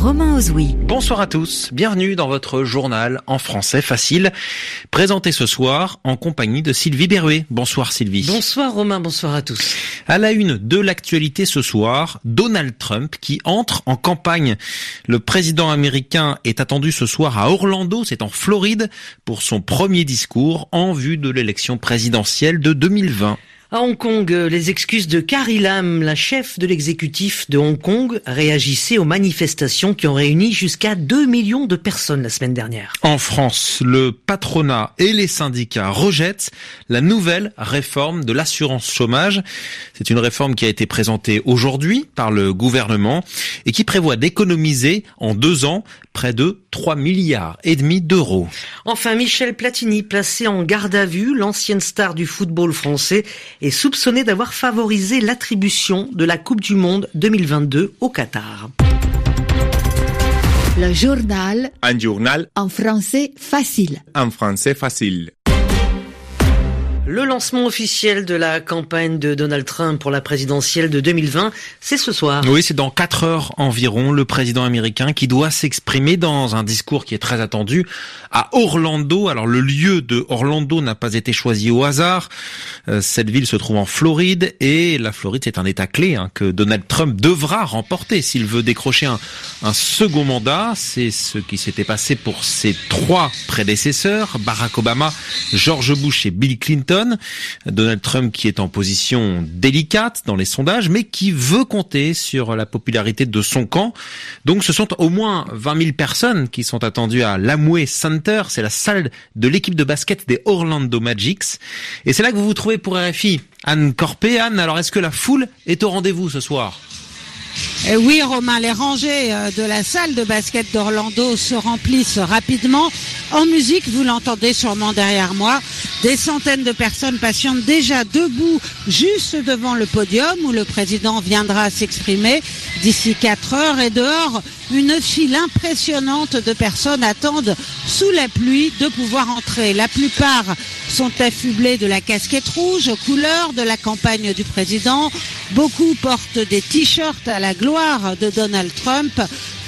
Romain Ozoui. Bonsoir à tous, bienvenue dans votre journal en français facile, présenté ce soir en compagnie de Sylvie Berruet. Bonsoir Sylvie. Bonsoir Romain, bonsoir à tous. À la une de l'actualité ce soir, Donald Trump qui entre en campagne. Le président américain est attendu ce soir à Orlando, c'est en Floride, pour son premier discours en vue de l'élection présidentielle de 2020. À Hong Kong, les excuses de Carrie Lam, la chef de l'exécutif de Hong Kong, réagissaient aux manifestations qui ont réuni jusqu'à 2 millions de personnes la semaine dernière. En France, le patronat et les syndicats rejettent la nouvelle réforme de l'assurance chômage. C'est une réforme qui a été présentée aujourd'hui par le gouvernement et qui prévoit d'économiser en deux ans près de 3 milliards et demi d'euros. Enfin, Michel Platini, placé en garde à vue, l'ancienne star du football français, est soupçonné d'avoir favorisé l'attribution de la Coupe du Monde 2022 au Qatar. Le journal. Un journal. En français facile. En français facile. Le lancement officiel de la campagne de Donald Trump pour la présidentielle de 2020, c'est ce soir. Oui, c'est dans quatre heures environ, le président américain qui doit s'exprimer dans un discours qui est très attendu à Orlando. Alors le lieu de Orlando n'a pas été choisi au hasard. Euh, cette ville se trouve en Floride et la Floride c'est un état clé hein, que Donald Trump devra remporter s'il veut décrocher un second mandat. C'est ce qui s'était passé pour ses trois prédécesseurs, Barack Obama, George Bush et Bill Clinton. Donald Trump qui est en position délicate dans les sondages, mais qui veut compter sur la popularité de son camp. Donc ce sont au moins 20 000 personnes qui sont attendues à l'Amway Center, c'est la salle de l'équipe de basket des Orlando Magics. Et c'est là que vous vous trouvez pour RFI. Anne Corpé, Anne, alors est-ce que la foule est au rendez-vous ce soir? Et oui, Romain, les rangées de la salle de basket d'Orlando se remplissent rapidement. En musique, vous l'entendez sûrement derrière moi, des centaines de personnes patientent déjà debout juste devant le podium où le président viendra s'exprimer d'ici 4 heures et dehors. Une file impressionnante de personnes attendent sous la pluie de pouvoir entrer. La plupart sont affublés de la casquette rouge aux couleurs de la campagne du président. Beaucoup portent des t-shirts à la gloire de Donald Trump.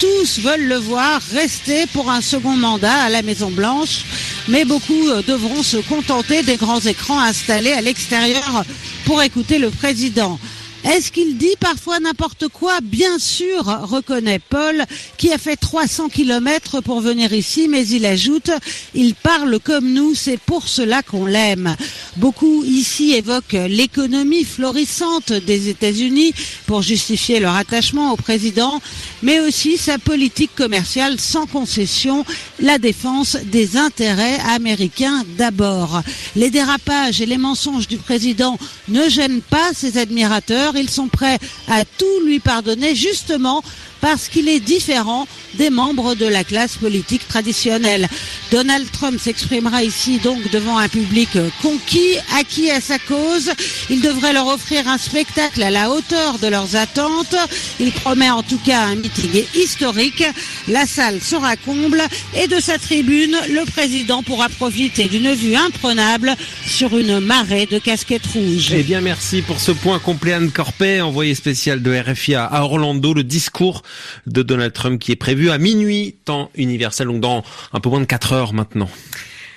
Tous veulent le voir rester pour un second mandat à la Maison Blanche, mais beaucoup devront se contenter des grands écrans installés à l'extérieur pour écouter le président. Est-ce qu'il dit parfois n'importe quoi? Bien sûr, reconnaît Paul, qui a fait 300 kilomètres pour venir ici, mais il ajoute, il parle comme nous, c'est pour cela qu'on l'aime. Beaucoup ici évoquent l'économie florissante des États-Unis pour justifier leur attachement au président, mais aussi sa politique commerciale sans concession, la défense des intérêts américains d'abord. Les dérapages et les mensonges du président ne gênent pas ses admirateurs ils sont prêts à tout lui pardonner justement parce qu'il est différent des membres de la classe politique traditionnelle. Donald Trump s'exprimera ici donc devant un public conquis, acquis à sa cause. Il devrait leur offrir un spectacle à la hauteur de leurs attentes. Il promet en tout cas un meeting historique. La salle sera comble et de sa tribune, le président pourra profiter d'une vue imprenable sur une marée de casquettes rouges. Eh bien, merci pour ce point complet Anne Corpet, envoyé spécial de RFI à Orlando. Le discours de Donald Trump qui est prévu à minuit, temps universel, donc dans un peu moins de 4 heures maintenant.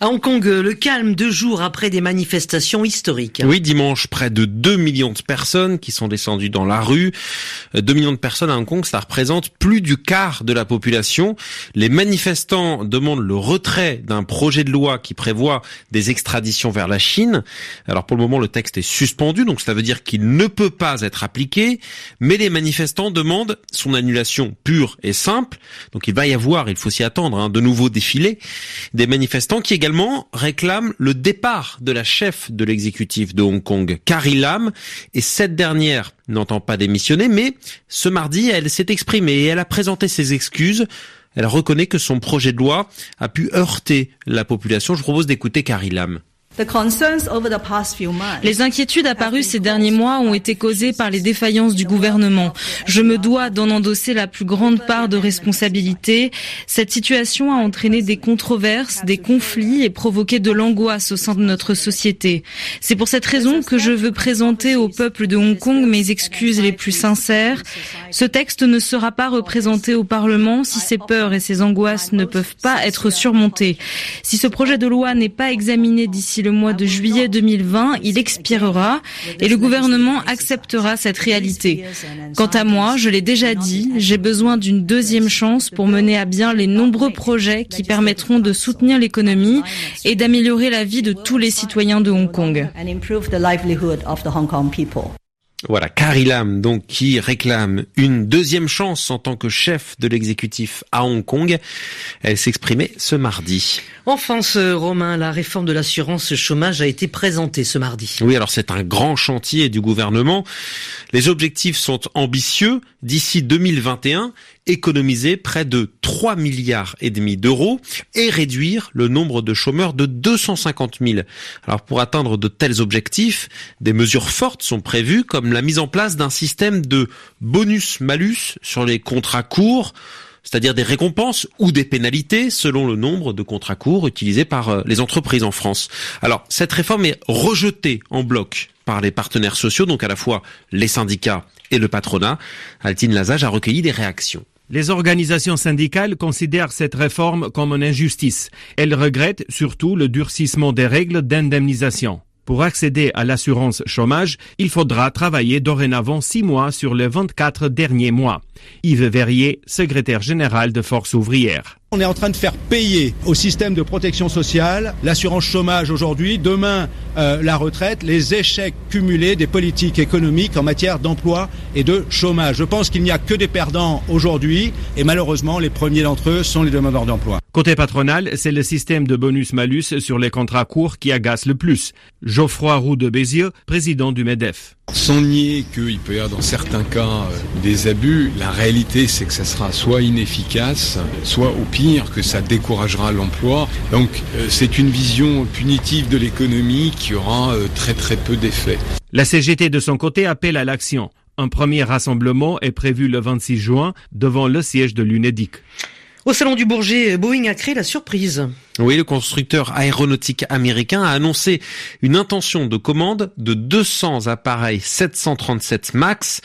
À Hong Kong, le calme deux jours après des manifestations historiques. Oui, dimanche, près de 2 millions de personnes qui sont descendues dans la rue. 2 millions de personnes à Hong Kong, ça représente plus du quart de la population. Les manifestants demandent le retrait d'un projet de loi qui prévoit des extraditions vers la Chine. Alors pour le moment, le texte est suspendu, donc ça veut dire qu'il ne peut pas être appliqué. Mais les manifestants demandent son annulation pure et simple. Donc il va y avoir, il faut s'y attendre, hein, de nouveaux défilés. Des manifestants qui également réclame le départ de la chef de l'exécutif de Hong Kong, Carrie Lam, et cette dernière n'entend pas démissionner, mais ce mardi, elle s'est exprimée et elle a présenté ses excuses. Elle reconnaît que son projet de loi a pu heurter la population. Je propose d'écouter Carrie Lam. Les inquiétudes apparues ces derniers mois ont été causées par les défaillances du gouvernement. Je me dois d'en endosser la plus grande part de responsabilité. Cette situation a entraîné des controverses, des conflits et provoqué de l'angoisse au sein de notre société. C'est pour cette raison que je veux présenter au peuple de Hong Kong mes excuses les plus sincères. Ce texte ne sera pas représenté au Parlement si ces peurs et ces angoisses ne peuvent pas être surmontées. Si ce projet de loi n'est pas examiné d'ici le mois de juillet 2020, il expirera et le gouvernement acceptera cette réalité. Quant à moi, je l'ai déjà dit, j'ai besoin d'une deuxième chance pour mener à bien les nombreux projets qui permettront de soutenir l'économie et d'améliorer la vie de tous les citoyens de Hong Kong. Voilà, Carrie Lam, donc, qui réclame une deuxième chance en tant que chef de l'exécutif à Hong Kong. Elle s'exprimait ce mardi. En France, Romain, la réforme de l'assurance chômage a été présentée ce mardi. Oui, alors c'est un grand chantier du gouvernement. Les objectifs sont ambitieux. D'ici 2021, économiser près de 3 milliards et demi d'euros et réduire le nombre de chômeurs de 250 000. Alors pour atteindre de tels objectifs, des mesures fortes sont prévues comme la mise en place d'un système de bonus-malus sur les contrats courts, c'est-à-dire des récompenses ou des pénalités selon le nombre de contrats courts utilisés par euh, les entreprises en France. Alors, cette réforme est rejetée en bloc par les partenaires sociaux, donc à la fois les syndicats et le patronat. Altine Lazage a recueilli des réactions. Les organisations syndicales considèrent cette réforme comme une injustice. Elles regrettent surtout le durcissement des règles d'indemnisation. Pour accéder à l'assurance chômage, il faudra travailler dorénavant six mois sur les 24 derniers mois. Yves Verrier, secrétaire général de Force ouvrière. On est en train de faire payer au système de protection sociale l'assurance chômage aujourd'hui, demain euh, la retraite, les échecs cumulés des politiques économiques en matière d'emploi et de chômage. Je pense qu'il n'y a que des perdants aujourd'hui et malheureusement les premiers d'entre eux sont les demandeurs d'emploi. Côté patronal, c'est le système de bonus-malus sur les contrats courts qui agace le plus. Geoffroy Roux de Bézieux, président du MEDEF. Sans nier qu'il peut y avoir dans certains cas euh, des abus, la réalité c'est que ça sera soit inefficace, soit au pire que ça découragera l'emploi. Donc euh, c'est une vision punitive de l'économie qui aura euh, très très peu d'effet. La CGT de son côté appelle à l'action. Un premier rassemblement est prévu le 26 juin devant le siège de l'UNEDIC. Au salon du Bourget, Boeing a créé la surprise. Oui, le constructeur aéronautique américain a annoncé une intention de commande de 200 appareils 737 MAX.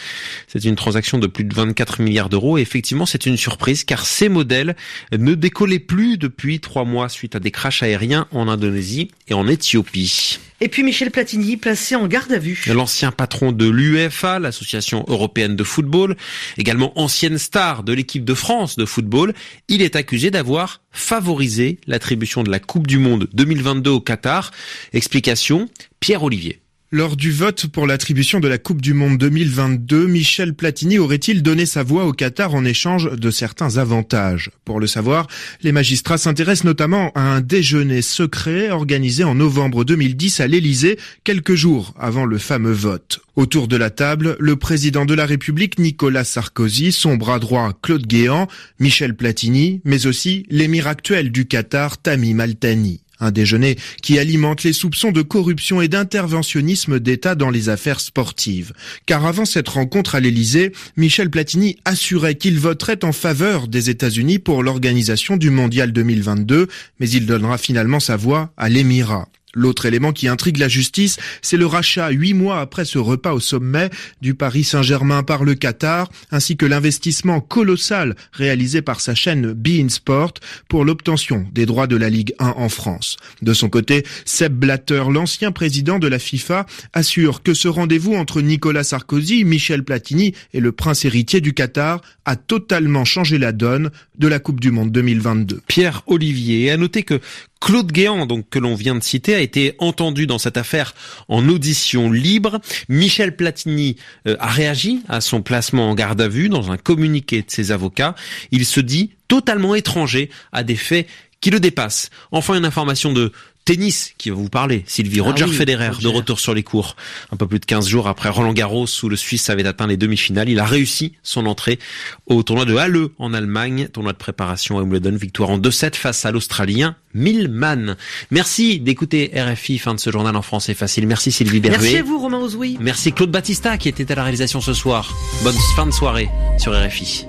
C'est une transaction de plus de 24 milliards d'euros et effectivement c'est une surprise car ces modèles ne décollaient plus depuis trois mois suite à des crashs aériens en Indonésie et en Éthiopie. Et puis Michel Platini, placé en garde à vue. L'ancien patron de l'UEFA, l'association européenne de football, également ancienne star de l'équipe de France de football, il est accusé d'avoir favorisé l'attribution de la Coupe du Monde 2022 au Qatar. Explication, Pierre Olivier. Lors du vote pour l'attribution de la Coupe du Monde 2022, Michel Platini aurait-il donné sa voix au Qatar en échange de certains avantages? Pour le savoir, les magistrats s'intéressent notamment à un déjeuner secret organisé en novembre 2010 à l'Élysée, quelques jours avant le fameux vote. Autour de la table, le président de la République Nicolas Sarkozy, son bras droit Claude Guéant, Michel Platini, mais aussi l'émir actuel du Qatar Tamim Altani. Un déjeuner qui alimente les soupçons de corruption et d'interventionnisme d'État dans les affaires sportives. Car avant cette rencontre à l'Élysée, Michel Platini assurait qu'il voterait en faveur des États-Unis pour l'organisation du Mondial 2022, mais il donnera finalement sa voix à l'Émirat. L'autre élément qui intrigue la justice, c'est le rachat huit mois après ce repas au sommet du Paris Saint-Germain par le Qatar, ainsi que l'investissement colossal réalisé par sa chaîne Bein Sport pour l'obtention des droits de la Ligue 1 en France. De son côté, Seb Blatter, l'ancien président de la FIFA, assure que ce rendez-vous entre Nicolas Sarkozy, Michel Platini et le prince héritier du Qatar a totalement changé la donne de la Coupe du Monde 2022. Pierre Olivier a noté que Claude Guéant, donc que l'on vient de citer, a été entendu dans cette affaire en audition libre. Michel Platini euh, a réagi à son placement en garde à vue dans un communiqué de ses avocats. Il se dit totalement étranger à des faits qui le dépassent. Enfin, une information de tennis qui va vous parler. Sylvie, Roger Ah oui, Federer Roger. de retour sur les cours. Un peu plus de 15 jours après Roland Garros où le Suisse avait atteint les demi-finales. Il a réussi son entrée au tournoi de Halle en Allemagne. Tournoi de préparation à Wimbledon. Victoire en 2-7 face à l'Australien Milman. Merci d'écouter RFI. Fin de ce journal en français facile. Merci Sylvie Berruet. Merci à vous, Romain Ozoui. Merci Claude Battista qui était à la réalisation ce soir. Bonne fin de soirée sur RFI.